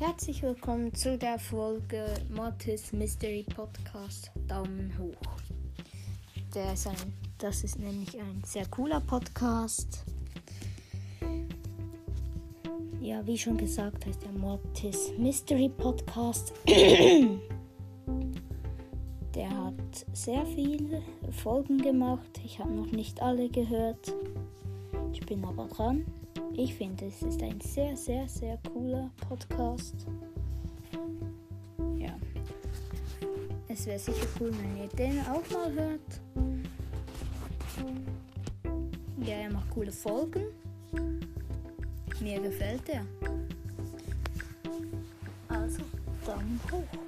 Herzlich willkommen zu der Folge Mortis Mystery Podcast Daumen hoch. Der ist ein, das ist nämlich ein sehr cooler Podcast. Ja, wie schon gesagt, heißt der Mortis Mystery Podcast. Der hat sehr viele Folgen gemacht. Ich habe noch nicht alle gehört. Ich bin aber dran. Ich finde, es ist ein sehr, sehr, sehr cooler Podcast. Ja. Es wäre sicher cool, wenn ihr den auch mal hört. Ja, er macht coole Folgen. Mir gefällt er. Also, Daumen hoch.